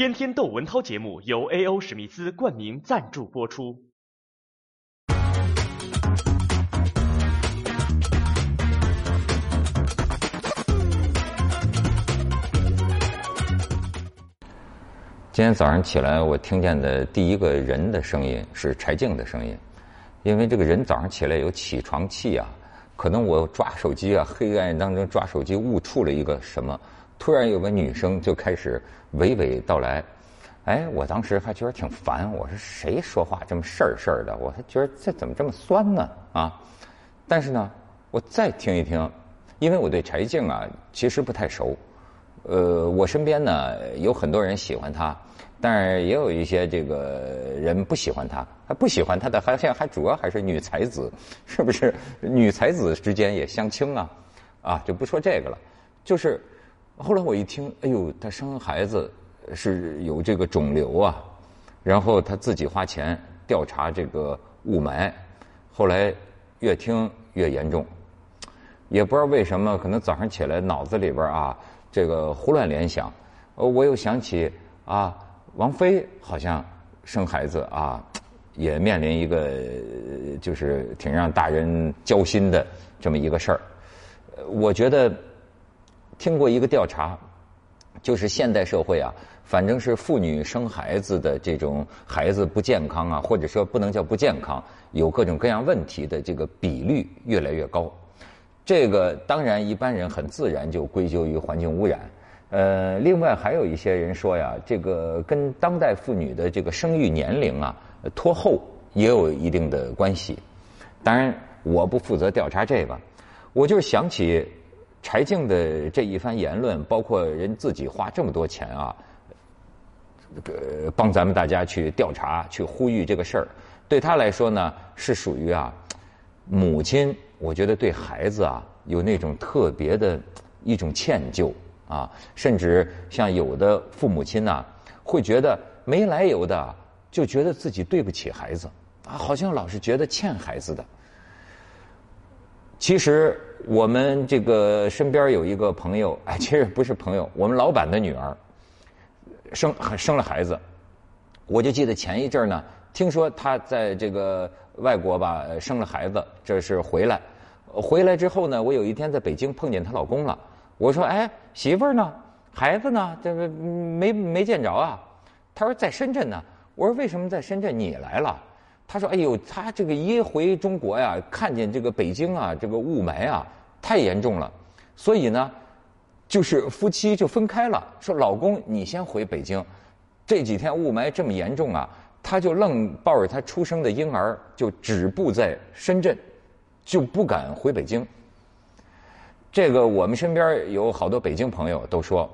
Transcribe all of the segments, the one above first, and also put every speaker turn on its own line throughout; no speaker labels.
天天窦文涛节目由 A.O. 史密斯冠名赞助播出。
今天早上起来，我听见的第一个人的声音是柴静的声音，因为这个人早上起来有起床气啊，可能我抓手机啊，黑暗当中抓手机误触了一个什么，突然有个女生就开始娓娓道来，哎，我当时还觉得挺烦，我说谁说话这么事儿事儿的，我还觉得这怎么这么酸呢啊？但是呢，我再听一听，因为我对柴静啊其实不太熟。呃，我身边呢有很多人喜欢她，但是也有一些这个人不喜欢她。还不喜欢她的，好像还主要还是女才子，是不是？女才子之间也相亲啊？啊，就不说这个了。就是后来我一听，哎呦，她生孩子是有这个肿瘤啊，然后她自己花钱调查这个雾霾，后来越听越严重，也不知道为什么，可能早上起来脑子里边啊。这个胡乱联想，呃，我又想起啊，王菲好像生孩子啊，也面临一个就是挺让大人焦心的这么一个事儿。我觉得听过一个调查，就是现代社会啊，反正是妇女生孩子的这种孩子不健康啊，或者说不能叫不健康，有各种各样问题的这个比率越来越高。这个当然，一般人很自然就归咎于环境污染。呃，另外还有一些人说呀，这个跟当代妇女的这个生育年龄啊拖后也有一定的关系。当然，我不负责调查这个，我就想起柴静的这一番言论，包括人自己花这么多钱啊，这个帮咱们大家去调查、去呼吁这个事儿，对他来说呢，是属于啊母亲。我觉得对孩子啊有那种特别的一种歉疚啊，甚至像有的父母亲呐，会觉得没来由的就觉得自己对不起孩子啊，好像老是觉得欠孩子的。其实我们这个身边有一个朋友，哎，其实不是朋友，我们老板的女儿生生了孩子，我就记得前一阵呢，听说她在这个外国吧生了孩子，这是回来。回来之后呢，我有一天在北京碰见她老公了。我说：“哎，媳妇儿呢？孩子呢？这个没没见着啊？”他说：“在深圳呢。”我说：“为什么在深圳？你来了？”他说：“哎呦，他这个一回中国呀，看见这个北京啊，这个雾霾啊，太严重了，所以呢，就是夫妻就分开了。说老公，你先回北京，这几天雾霾这么严重啊，他就愣抱着他出生的婴儿就止步在深圳。”就不敢回北京。这个我们身边有好多北京朋友都说，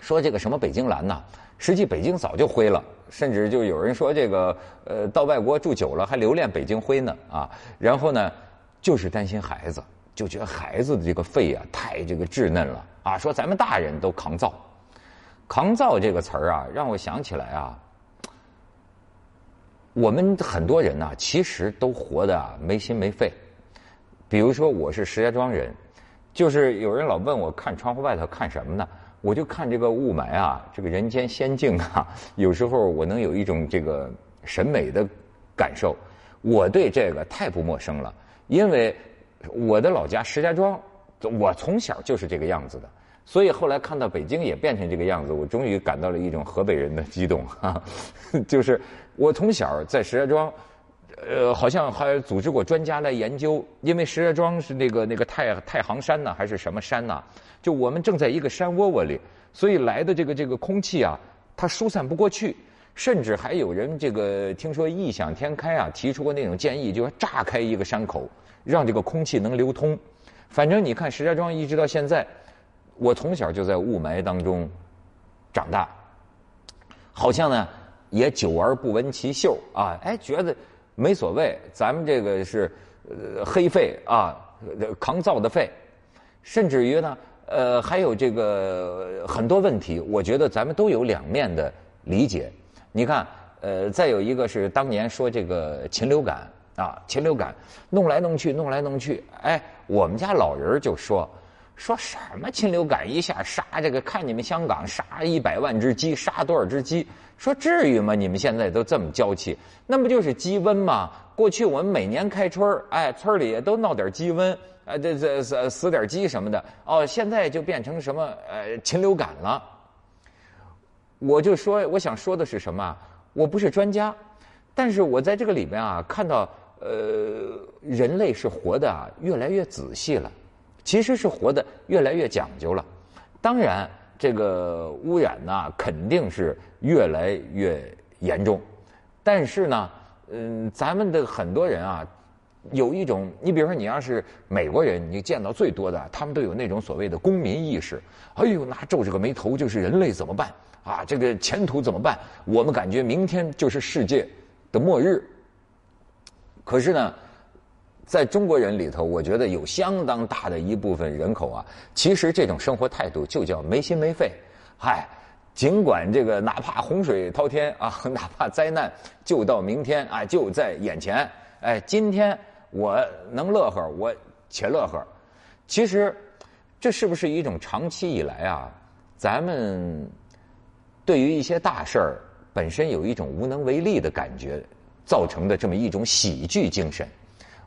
说这个什么北京蓝呐，实际北京早就灰了，甚至就有人说这个呃到外国住久了还留恋北京灰呢啊。然后呢，就是担心孩子，就觉得孩子的这个肺啊太这个稚嫩了啊。说咱们大人都抗造，抗造这个词儿啊，让我想起来啊。我们很多人呐，其实都活得没心没肺。比如说，我是石家庄人，就是有人老问我看窗户外头看什么呢？我就看这个雾霾啊，这个人间仙境啊。有时候我能有一种这个审美的感受。我对这个太不陌生了，因为我的老家石家庄，我从小就是这个样子的。所以后来看到北京也变成这个样子，我终于感到了一种河北人的激动哈，就是我从小在石家庄，呃，好像还组织过专家来研究，因为石家庄是那个那个太太行山呢，还是什么山呢？就我们正在一个山窝窝里，所以来的这个这个空气啊，它疏散不过去，甚至还有人这个听说异想天开啊，提出过那种建议，就是炸开一个山口，让这个空气能流通。反正你看石家庄一直到现在。我从小就在雾霾当中长大，好像呢也久而不闻其嗅啊！哎，觉得没所谓，咱们这个是呃黑肺啊，抗造的肺，甚至于呢，呃，还有这个很多问题，我觉得咱们都有两面的理解。你看，呃，再有一个是当年说这个禽流感啊，禽流感弄来弄去，弄来弄去，哎，我们家老人就说。说什么禽流感一下杀这个？看你们香港杀一百万只鸡，杀多少只鸡？说至于吗？你们现在都这么娇气，那不就是鸡瘟吗？过去我们每年开春哎，村里都闹点鸡瘟，呃，这这死死点鸡什么的。哦，现在就变成什么呃禽流感了。我就说，我想说的是什么？我不是专家，但是我在这个里边啊，看到呃，人类是活的啊，越来越仔细了。其实是活得越来越讲究了，当然这个污染呢肯定是越来越严重，但是呢，嗯，咱们的很多人啊，有一种，你比如说你要是美国人，你见到最多的，他们都有那种所谓的公民意识，哎呦，那皱着个眉头就是人类怎么办啊？这个前途怎么办？我们感觉明天就是世界的末日，可是呢？在中国人里头，我觉得有相当大的一部分人口啊，其实这种生活态度就叫没心没肺。嗨，尽管这个哪怕洪水滔天啊，哪怕灾难就到明天啊，就在眼前。哎，今天我能乐呵，我且乐呵。其实，这是不是一种长期以来啊，咱们对于一些大事儿本身有一种无能为力的感觉，造成的这么一种喜剧精神？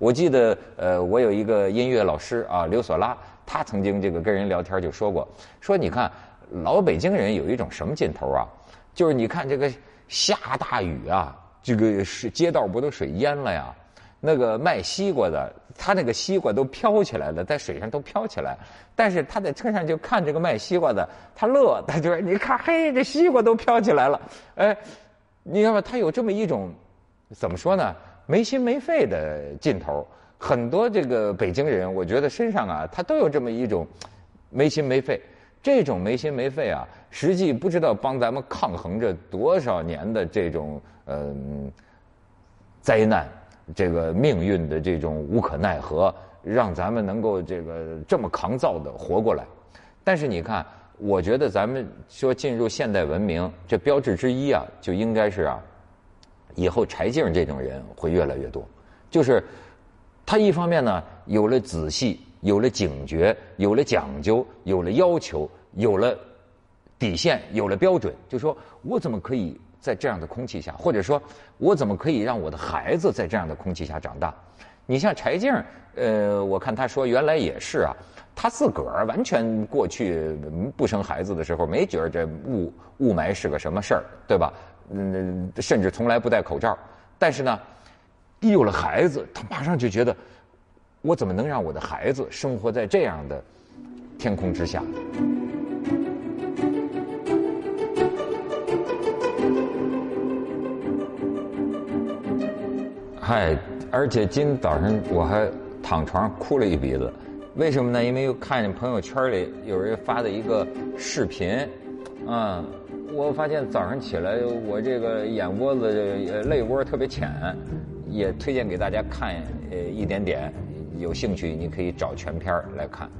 我记得，呃，我有一个音乐老师啊，刘索拉，他曾经这个跟人聊天就说过，说你看老北京人有一种什么劲头啊，就是你看这个下大雨啊，这个是街道不都水淹了呀？那个卖西瓜的，他那个西瓜都飘起来了，在水上都飘起来，但是他在车上就看这个卖西瓜的，他乐，他就说你看，嘿，这西瓜都飘起来了，哎，你看吧，他有这么一种，怎么说呢？没心没肺的劲头，很多这个北京人，我觉得身上啊，他都有这么一种没心没肺。这种没心没肺啊，实际不知道帮咱们抗衡着多少年的这种嗯灾难，这个命运的这种无可奈何，让咱们能够这个这么抗造的活过来。但是你看，我觉得咱们说进入现代文明，这标志之一啊，就应该是啊。以后柴静这种人会越来越多，就是他一方面呢有了仔细，有了警觉，有了讲究，有了要求，有了底线，有了标准，就说我怎么可以在这样的空气下，或者说我怎么可以让我的孩子在这样的空气下长大？你像柴静，呃，我看他说原来也是啊，他自个儿完全过去不生孩子的时候没觉得这雾雾霾是个什么事儿，对吧？嗯，甚至从来不戴口罩。但是呢，一有了孩子，他马上就觉得，我怎么能让我的孩子生活在这样的天空之下？嗨，而且今早上我还躺床上哭了一鼻子，为什么呢？因为又看见朋友圈里有人发的一个视频，嗯。我发现早上起来，我这个眼窝子、泪窝特别浅，也推荐给大家看呃一点点。有兴趣，你可以找全片来看。